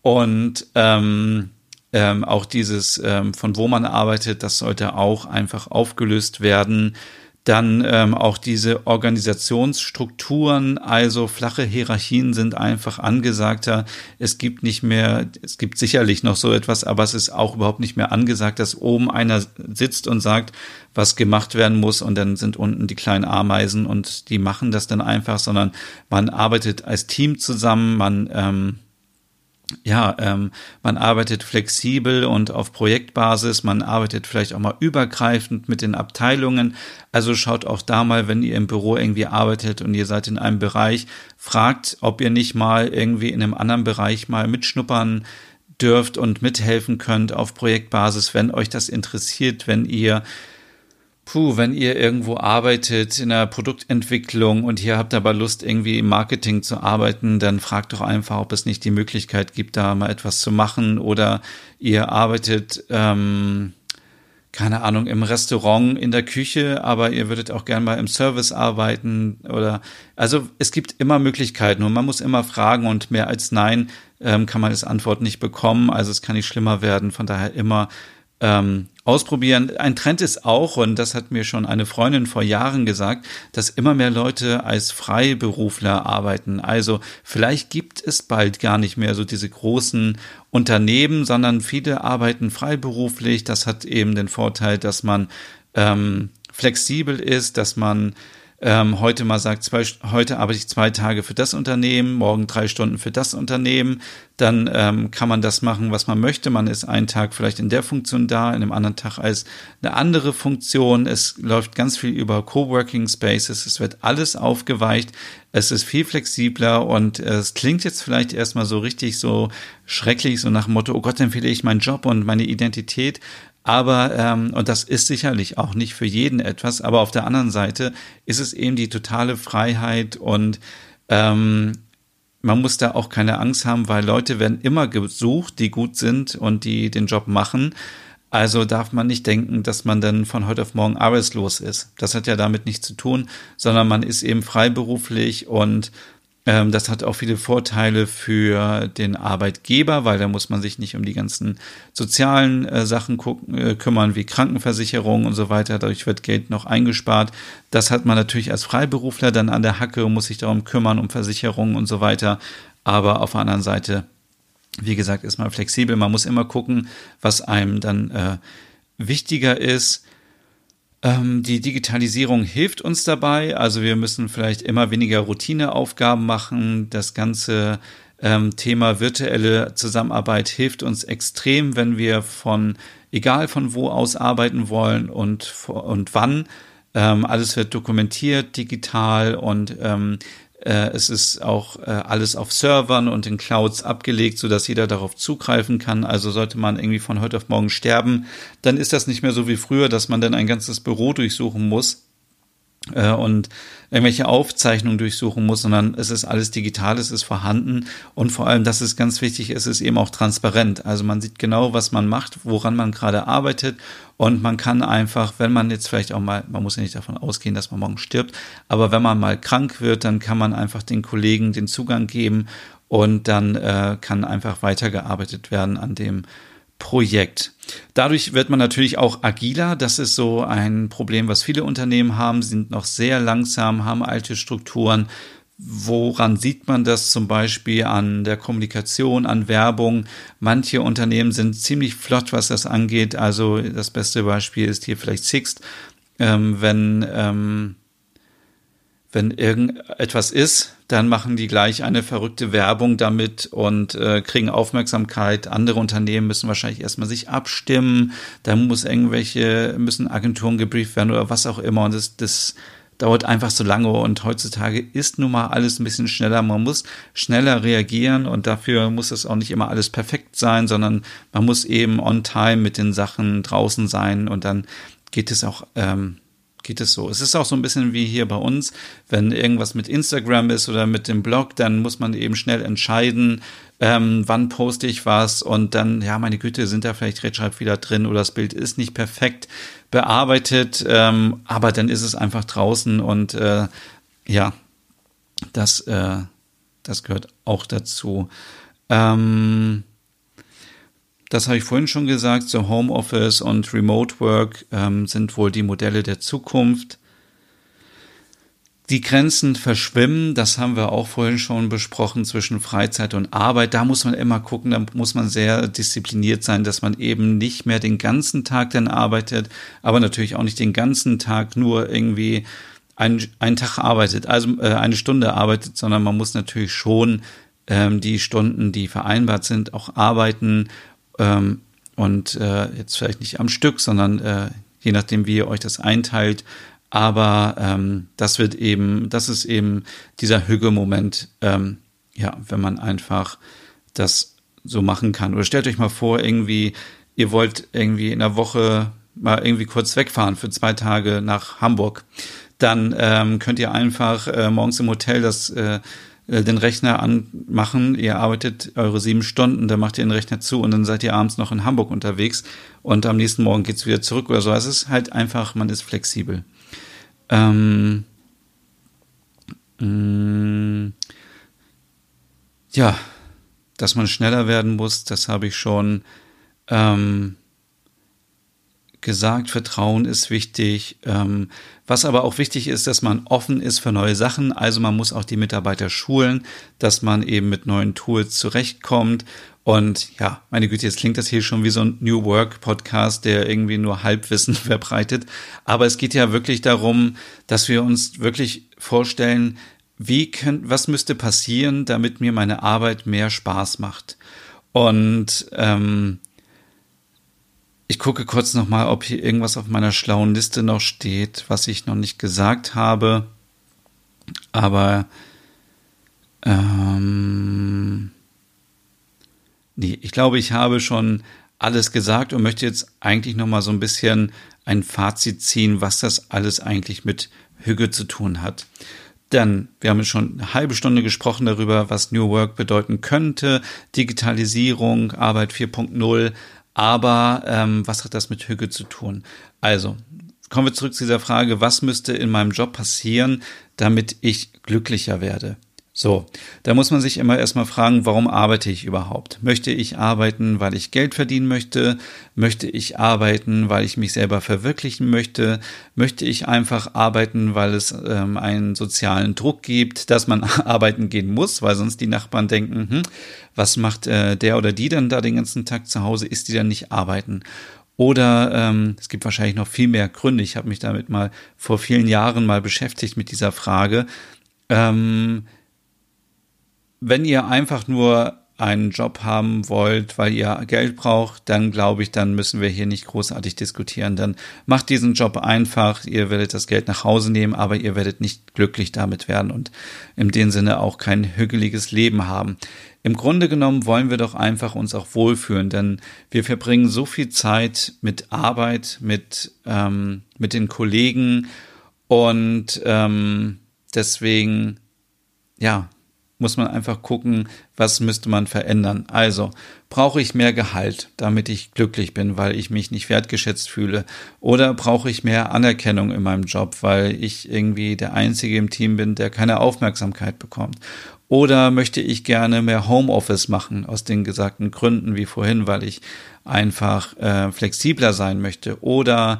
Und ähm, ähm, auch dieses, ähm, von wo man arbeitet, das sollte auch einfach aufgelöst werden. Dann ähm, auch diese Organisationsstrukturen, also flache Hierarchien sind einfach angesagter. Es gibt nicht mehr, es gibt sicherlich noch so etwas, aber es ist auch überhaupt nicht mehr angesagt, dass oben einer sitzt und sagt, was gemacht werden muss und dann sind unten die kleinen Ameisen und die machen das dann einfach, sondern man arbeitet als Team zusammen, man ähm, ja, ähm, man arbeitet flexibel und auf Projektbasis, man arbeitet vielleicht auch mal übergreifend mit den Abteilungen. Also schaut auch da mal, wenn ihr im Büro irgendwie arbeitet und ihr seid in einem Bereich, fragt, ob ihr nicht mal irgendwie in einem anderen Bereich mal mitschnuppern dürft und mithelfen könnt auf Projektbasis, wenn euch das interessiert, wenn ihr Puh, wenn ihr irgendwo arbeitet in der Produktentwicklung und hier habt aber Lust, irgendwie im Marketing zu arbeiten, dann fragt doch einfach, ob es nicht die Möglichkeit gibt, da mal etwas zu machen. Oder ihr arbeitet, ähm, keine Ahnung, im Restaurant, in der Küche, aber ihr würdet auch gerne mal im Service arbeiten. Oder also es gibt immer Möglichkeiten und man muss immer fragen und mehr als Nein ähm, kann man als Antwort nicht bekommen. Also es kann nicht schlimmer werden. Von daher immer ähm, ausprobieren. Ein Trend ist auch, und das hat mir schon eine Freundin vor Jahren gesagt, dass immer mehr Leute als Freiberufler arbeiten. Also vielleicht gibt es bald gar nicht mehr so diese großen Unternehmen, sondern viele arbeiten freiberuflich. Das hat eben den Vorteil, dass man ähm, flexibel ist, dass man ähm, heute mal sagt, zwei, heute arbeite ich zwei Tage für das Unternehmen, morgen drei Stunden für das Unternehmen, dann ähm, kann man das machen, was man möchte. Man ist einen Tag vielleicht in der Funktion da, in einem anderen Tag als eine andere Funktion. Es läuft ganz viel über Coworking Spaces. Es wird alles aufgeweicht. Es ist viel flexibler und es klingt jetzt vielleicht erstmal so richtig so schrecklich, so nach dem Motto, oh Gott, empfehle ich meinen Job und meine Identität. Aber, ähm, und das ist sicherlich auch nicht für jeden etwas, aber auf der anderen Seite ist es eben die totale Freiheit und ähm, man muss da auch keine Angst haben, weil Leute werden immer gesucht, die gut sind und die den Job machen. Also darf man nicht denken, dass man dann von heute auf morgen arbeitslos ist. Das hat ja damit nichts zu tun, sondern man ist eben freiberuflich und ähm, das hat auch viele Vorteile für den Arbeitgeber, weil da muss man sich nicht um die ganzen sozialen äh, Sachen gucken, äh, kümmern, wie Krankenversicherung und so weiter. Dadurch wird Geld noch eingespart. Das hat man natürlich als Freiberufler dann an der Hacke und muss sich darum kümmern, um Versicherungen und so weiter. Aber auf der anderen Seite, wie gesagt, ist man flexibel. Man muss immer gucken, was einem dann äh, wichtiger ist ähm, die Digitalisierung hilft uns dabei. Also wir müssen vielleicht immer weniger Routineaufgaben machen. Das ganze ähm, Thema virtuelle Zusammenarbeit hilft uns extrem, wenn wir von, egal von wo aus arbeiten wollen und, und wann. Ähm, alles wird dokumentiert digital und ähm, äh, es ist auch äh, alles auf Servern und in Clouds abgelegt, so dass jeder darauf zugreifen kann. Also sollte man irgendwie von heute auf morgen sterben, dann ist das nicht mehr so wie früher, dass man dann ein ganzes Büro durchsuchen muss und irgendwelche Aufzeichnungen durchsuchen muss, sondern es ist alles digital, es ist vorhanden und vor allem, das ist ganz wichtig, es ist eben auch transparent. Also man sieht genau, was man macht, woran man gerade arbeitet und man kann einfach, wenn man jetzt vielleicht auch mal, man muss ja nicht davon ausgehen, dass man morgen stirbt, aber wenn man mal krank wird, dann kann man einfach den Kollegen den Zugang geben und dann äh, kann einfach weitergearbeitet werden an dem Projekt. Dadurch wird man natürlich auch agiler. Das ist so ein Problem, was viele Unternehmen haben. Sie sind noch sehr langsam, haben alte Strukturen. Woran sieht man das zum Beispiel an der Kommunikation, an Werbung? Manche Unternehmen sind ziemlich flott, was das angeht. Also das beste Beispiel ist hier vielleicht Sixt. Ähm, wenn ähm, wenn irgendetwas ist, dann machen die gleich eine verrückte Werbung damit und äh, kriegen Aufmerksamkeit. Andere Unternehmen müssen wahrscheinlich erstmal sich abstimmen. Da muss irgendwelche, müssen Agenturen gebrieft werden oder was auch immer. Und das, das dauert einfach so lange. Und heutzutage ist nun mal alles ein bisschen schneller. Man muss schneller reagieren und dafür muss es auch nicht immer alles perfekt sein, sondern man muss eben on time mit den Sachen draußen sein und dann geht es auch ähm, geht es so. Es ist auch so ein bisschen wie hier bei uns, wenn irgendwas mit Instagram ist oder mit dem Blog, dann muss man eben schnell entscheiden, ähm, wann poste ich was und dann, ja, meine Güte, sind da vielleicht Rechtschreibfehler drin oder das Bild ist nicht perfekt bearbeitet, ähm, aber dann ist es einfach draußen und äh, ja, das, äh, das gehört auch dazu. Ähm, das habe ich vorhin schon gesagt, so Homeoffice und Remote Work ähm, sind wohl die Modelle der Zukunft. Die Grenzen verschwimmen, das haben wir auch vorhin schon besprochen, zwischen Freizeit und Arbeit. Da muss man immer gucken, da muss man sehr diszipliniert sein, dass man eben nicht mehr den ganzen Tag dann arbeitet, aber natürlich auch nicht den ganzen Tag nur irgendwie einen, einen Tag arbeitet, also äh, eine Stunde arbeitet, sondern man muss natürlich schon ähm, die Stunden, die vereinbart sind, auch arbeiten ähm, und äh, jetzt vielleicht nicht am Stück, sondern äh, je nachdem, wie ihr euch das einteilt. Aber ähm, das wird eben, das ist eben dieser Hüge-Moment, ähm, ja, wenn man einfach das so machen kann. Oder stellt euch mal vor, irgendwie, ihr wollt irgendwie in der Woche mal irgendwie kurz wegfahren für zwei Tage nach Hamburg. Dann ähm, könnt ihr einfach äh, morgens im Hotel das äh, äh, den Rechner anmachen, ihr arbeitet eure sieben Stunden, dann macht ihr den Rechner zu und dann seid ihr abends noch in Hamburg unterwegs und am nächsten Morgen geht's wieder zurück oder so. Also es ist halt einfach, man ist flexibel. Ähm, mh, mm, ja, dass man schneller werden muss, das habe ich schon ähm, gesagt, Vertrauen ist wichtig. Ähm, was aber auch wichtig ist, dass man offen ist für neue Sachen. Also man muss auch die Mitarbeiter schulen, dass man eben mit neuen Tools zurechtkommt. Und ja, meine Güte, jetzt klingt das hier schon wie so ein New Work Podcast, der irgendwie nur Halbwissen verbreitet. Aber es geht ja wirklich darum, dass wir uns wirklich vorstellen, wie können, was müsste passieren, damit mir meine Arbeit mehr Spaß macht. Und ähm, ich gucke kurz nochmal, ob hier irgendwas auf meiner schlauen Liste noch steht, was ich noch nicht gesagt habe. Aber ähm, nee, ich glaube, ich habe schon alles gesagt und möchte jetzt eigentlich nochmal so ein bisschen ein Fazit ziehen, was das alles eigentlich mit Hüge zu tun hat. Denn wir haben schon eine halbe Stunde gesprochen darüber, was New Work bedeuten könnte, Digitalisierung, Arbeit 4.0, aber ähm, was hat das mit Hüge zu tun? Also, kommen wir zurück zu dieser Frage, was müsste in meinem Job passieren, damit ich glücklicher werde? So, da muss man sich immer erstmal fragen, warum arbeite ich überhaupt? Möchte ich arbeiten, weil ich Geld verdienen möchte? Möchte ich arbeiten, weil ich mich selber verwirklichen möchte? Möchte ich einfach arbeiten, weil es ähm, einen sozialen Druck gibt, dass man arbeiten gehen muss, weil sonst die Nachbarn denken, hm, was macht äh, der oder die denn da den ganzen Tag zu Hause? Ist die dann nicht arbeiten? Oder ähm, es gibt wahrscheinlich noch viel mehr Gründe. Ich habe mich damit mal vor vielen Jahren mal beschäftigt mit dieser Frage. Ähm, wenn ihr einfach nur einen Job haben wollt, weil ihr Geld braucht, dann glaube ich, dann müssen wir hier nicht großartig diskutieren. Dann macht diesen Job einfach. Ihr werdet das Geld nach Hause nehmen, aber ihr werdet nicht glücklich damit werden und in dem Sinne auch kein hügeliges Leben haben. Im Grunde genommen wollen wir doch einfach uns auch wohlfühlen, denn wir verbringen so viel Zeit mit Arbeit, mit, ähm, mit den Kollegen und ähm, deswegen, ja, muss man einfach gucken, was müsste man verändern. Also, brauche ich mehr Gehalt, damit ich glücklich bin, weil ich mich nicht wertgeschätzt fühle? Oder brauche ich mehr Anerkennung in meinem Job, weil ich irgendwie der Einzige im Team bin, der keine Aufmerksamkeit bekommt? Oder möchte ich gerne mehr Homeoffice machen, aus den gesagten Gründen wie vorhin, weil ich einfach äh, flexibler sein möchte? Oder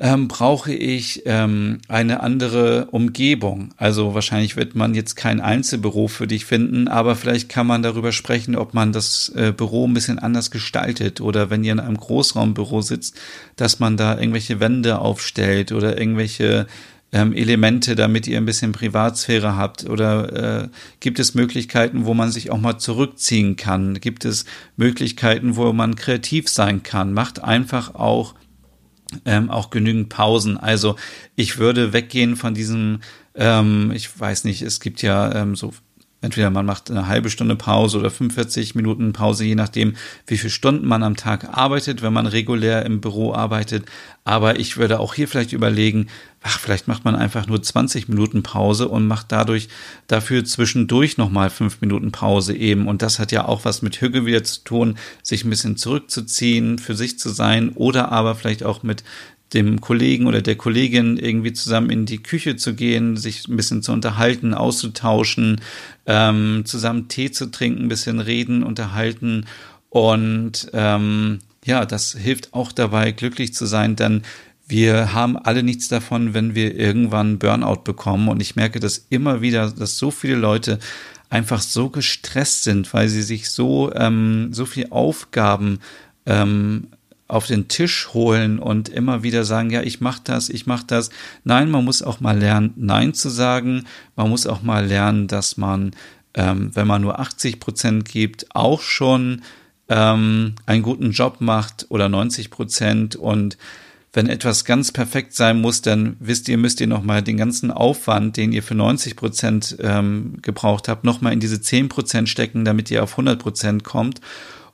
ähm, brauche ich ähm, eine andere Umgebung. Also wahrscheinlich wird man jetzt kein Einzelbüro für dich finden, aber vielleicht kann man darüber sprechen, ob man das äh, Büro ein bisschen anders gestaltet oder wenn ihr in einem Großraumbüro sitzt, dass man da irgendwelche Wände aufstellt oder irgendwelche ähm, Elemente, damit ihr ein bisschen Privatsphäre habt? Oder äh, gibt es Möglichkeiten, wo man sich auch mal zurückziehen kann? Gibt es Möglichkeiten, wo man kreativ sein kann? Macht einfach auch ähm, auch genügend Pausen. Also ich würde weggehen von diesem, ähm, ich weiß nicht, es gibt ja ähm, so Entweder man macht eine halbe Stunde Pause oder 45 Minuten Pause, je nachdem, wie viele Stunden man am Tag arbeitet, wenn man regulär im Büro arbeitet. Aber ich würde auch hier vielleicht überlegen, ach, vielleicht macht man einfach nur 20 Minuten Pause und macht dadurch dafür zwischendurch nochmal fünf Minuten Pause eben. Und das hat ja auch was mit Hüge wieder zu tun, sich ein bisschen zurückzuziehen, für sich zu sein oder aber vielleicht auch mit dem Kollegen oder der Kollegin irgendwie zusammen in die Küche zu gehen, sich ein bisschen zu unterhalten, auszutauschen, ähm, zusammen Tee zu trinken, ein bisschen reden, unterhalten Und ähm, ja, das hilft auch dabei, glücklich zu sein, denn wir haben alle nichts davon, wenn wir irgendwann Burnout bekommen. Und ich merke das immer wieder, dass so viele Leute einfach so gestresst sind, weil sie sich so, ähm, so viel Aufgaben ähm, auf den Tisch holen und immer wieder sagen, ja, ich mach das, ich mach das. Nein, man muss auch mal lernen, Nein zu sagen. Man muss auch mal lernen, dass man, ähm, wenn man nur 80 Prozent gibt, auch schon ähm, einen guten Job macht oder 90 Prozent und wenn etwas ganz perfekt sein muss, dann wisst ihr, müsst ihr nochmal den ganzen Aufwand, den ihr für 90 Prozent ähm, gebraucht habt, nochmal in diese 10 Prozent stecken, damit ihr auf 100 Prozent kommt.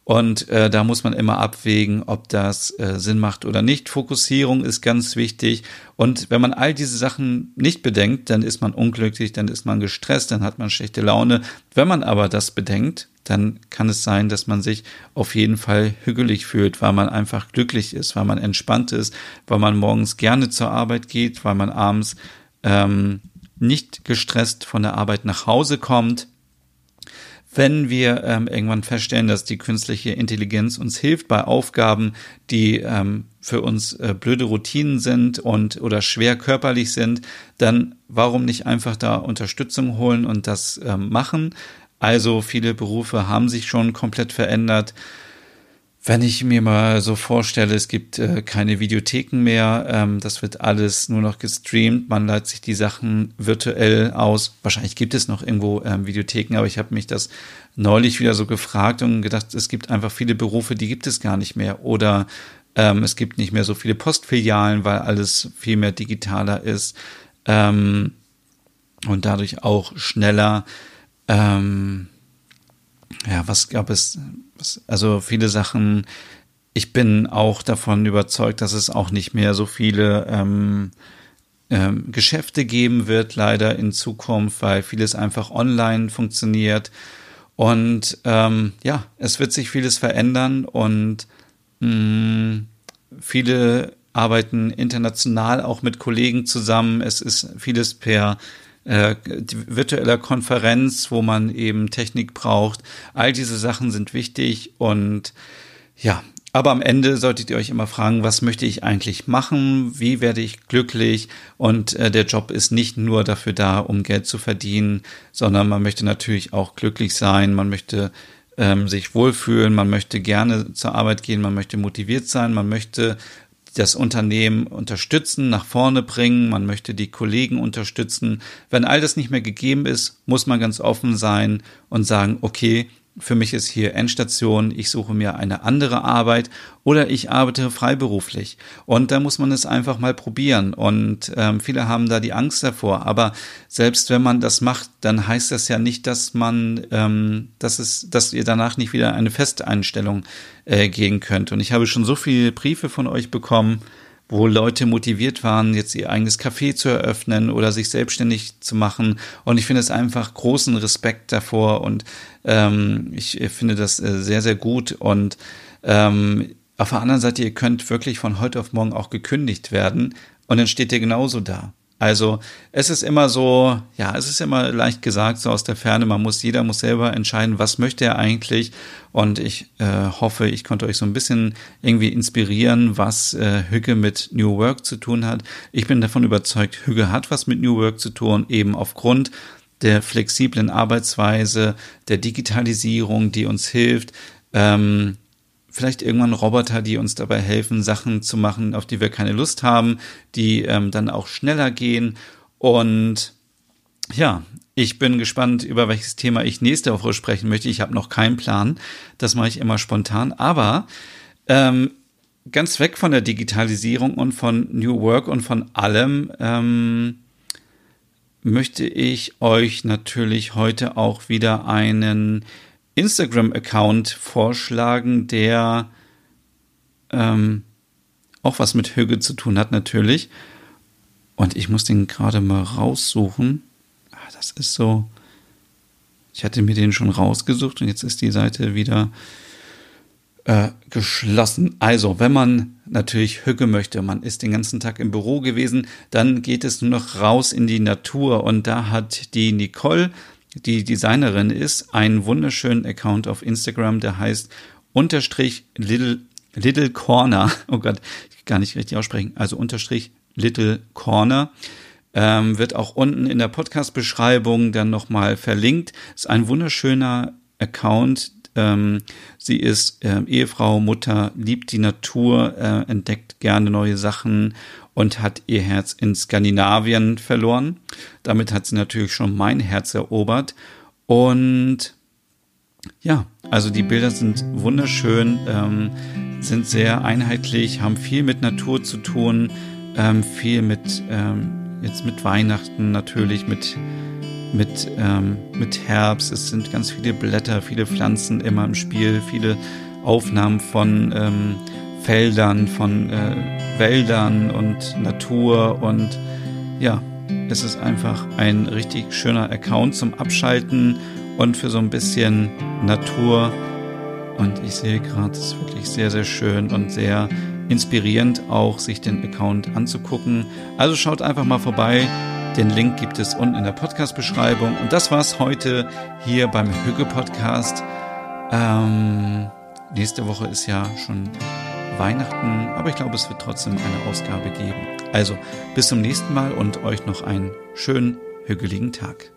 Und äh, da muss man immer abwägen, ob das äh, Sinn macht oder nicht. Fokussierung ist ganz wichtig. Und wenn man all diese Sachen nicht bedenkt, dann ist man unglücklich, dann ist man gestresst, dann hat man schlechte Laune. Wenn man aber das bedenkt, dann kann es sein, dass man sich auf jeden Fall hügelig fühlt, weil man einfach glücklich ist, weil man entspannt ist, weil man morgens gerne zur Arbeit geht, weil man abends ähm, nicht gestresst von der Arbeit nach Hause kommt wenn wir ähm, irgendwann feststellen, dass die künstliche Intelligenz uns hilft bei Aufgaben, die ähm, für uns äh, blöde Routinen sind und oder schwer körperlich sind, dann warum nicht einfach da Unterstützung holen und das ähm, machen? Also viele Berufe haben sich schon komplett verändert. Wenn ich mir mal so vorstelle, es gibt äh, keine Videotheken mehr, ähm, das wird alles nur noch gestreamt, man leitet sich die Sachen virtuell aus. Wahrscheinlich gibt es noch irgendwo ähm, Videotheken, aber ich habe mich das neulich wieder so gefragt und gedacht, es gibt einfach viele Berufe, die gibt es gar nicht mehr. Oder ähm, es gibt nicht mehr so viele Postfilialen, weil alles viel mehr digitaler ist ähm, und dadurch auch schneller. Ähm, ja, was gab es? Also viele Sachen. Ich bin auch davon überzeugt, dass es auch nicht mehr so viele ähm, ähm, Geschäfte geben wird, leider in Zukunft, weil vieles einfach online funktioniert. Und ähm, ja, es wird sich vieles verändern und mh, mm, viele arbeiten international auch mit Kollegen zusammen. Es ist vieles per äh, virtueller Konferenz, wo man eben Technik braucht. All diese Sachen sind wichtig und ja, aber am Ende solltet ihr euch immer fragen, was möchte ich eigentlich machen? Wie werde ich glücklich? Und äh, der Job ist nicht nur dafür da, um Geld zu verdienen, sondern man möchte natürlich auch glücklich sein. Man möchte ähm, sich wohlfühlen. Man möchte gerne zur Arbeit gehen. Man möchte motiviert sein. Man möchte das Unternehmen unterstützen, nach vorne bringen, man möchte die Kollegen unterstützen. Wenn all das nicht mehr gegeben ist, muss man ganz offen sein und sagen, okay, für mich ist hier Endstation, ich suche mir eine andere Arbeit oder ich arbeite freiberuflich. Und da muss man es einfach mal probieren. Und ähm, viele haben da die Angst davor. Aber selbst wenn man das macht, dann heißt das ja nicht, dass man, ähm, dass es, dass ihr danach nicht wieder eine Festeinstellung äh, gehen könnt. Und ich habe schon so viele Briefe von euch bekommen, wo Leute motiviert waren, jetzt ihr eigenes Café zu eröffnen oder sich selbstständig zu machen. Und ich finde es einfach großen Respekt davor und ähm, ich finde das äh, sehr, sehr gut. Und ähm, auf der anderen Seite, ihr könnt wirklich von heute auf morgen auch gekündigt werden und dann steht ihr genauso da. Also es ist immer so, ja, es ist immer leicht gesagt, so aus der Ferne, man muss, jeder muss selber entscheiden, was möchte er eigentlich. Und ich äh, hoffe, ich konnte euch so ein bisschen irgendwie inspirieren, was äh, Hügge mit New Work zu tun hat. Ich bin davon überzeugt, Hügge hat was mit New Work zu tun, eben aufgrund der flexiblen Arbeitsweise, der Digitalisierung, die uns hilft, ähm, vielleicht irgendwann Roboter, die uns dabei helfen, Sachen zu machen, auf die wir keine Lust haben, die ähm, dann auch schneller gehen. Und ja, ich bin gespannt, über welches Thema ich nächste Woche sprechen möchte. Ich habe noch keinen Plan. Das mache ich immer spontan. Aber ähm, ganz weg von der Digitalisierung und von New Work und von allem ähm, möchte ich euch natürlich heute auch wieder einen Instagram-Account vorschlagen, der ähm, auch was mit Hüge zu tun hat, natürlich. Und ich muss den gerade mal raussuchen. Ah, das ist so. Ich hatte mir den schon rausgesucht und jetzt ist die Seite wieder äh, geschlossen. Also, wenn man natürlich Hüge möchte, man ist den ganzen Tag im Büro gewesen, dann geht es nur noch raus in die Natur. Und da hat die Nicole die Designerin ist, einen wunderschönen Account auf Instagram, der heißt unterstrich Little, Little Corner. Oh Gott, ich kann gar nicht richtig aussprechen. Also unterstrich Little Corner. Ähm, wird auch unten in der Podcast-Beschreibung dann nochmal verlinkt. Ist ein wunderschöner Account. Ähm, sie ist äh, Ehefrau, Mutter, liebt die Natur, äh, entdeckt gerne neue Sachen und hat ihr Herz in Skandinavien verloren. Damit hat sie natürlich schon mein Herz erobert. Und ja, also die Bilder sind wunderschön, ähm, sind sehr einheitlich, haben viel mit Natur zu tun, ähm, viel mit ähm, jetzt mit Weihnachten natürlich, mit mit ähm, mit Herbst. Es sind ganz viele Blätter, viele Pflanzen immer im Spiel, viele Aufnahmen von ähm, Feldern, von äh, Wäldern und Natur und ja, es ist einfach ein richtig schöner Account zum Abschalten und für so ein bisschen Natur. Und ich sehe gerade, es ist wirklich sehr, sehr schön und sehr inspirierend auch, sich den Account anzugucken. Also schaut einfach mal vorbei. Den Link gibt es unten in der Podcast-Beschreibung. Und das war's heute hier beim Hüge Podcast. Ähm, nächste Woche ist ja schon Weihnachten, aber ich glaube, es wird trotzdem eine Ausgabe geben. Also bis zum nächsten Mal und euch noch einen schönen, hügeligen Tag.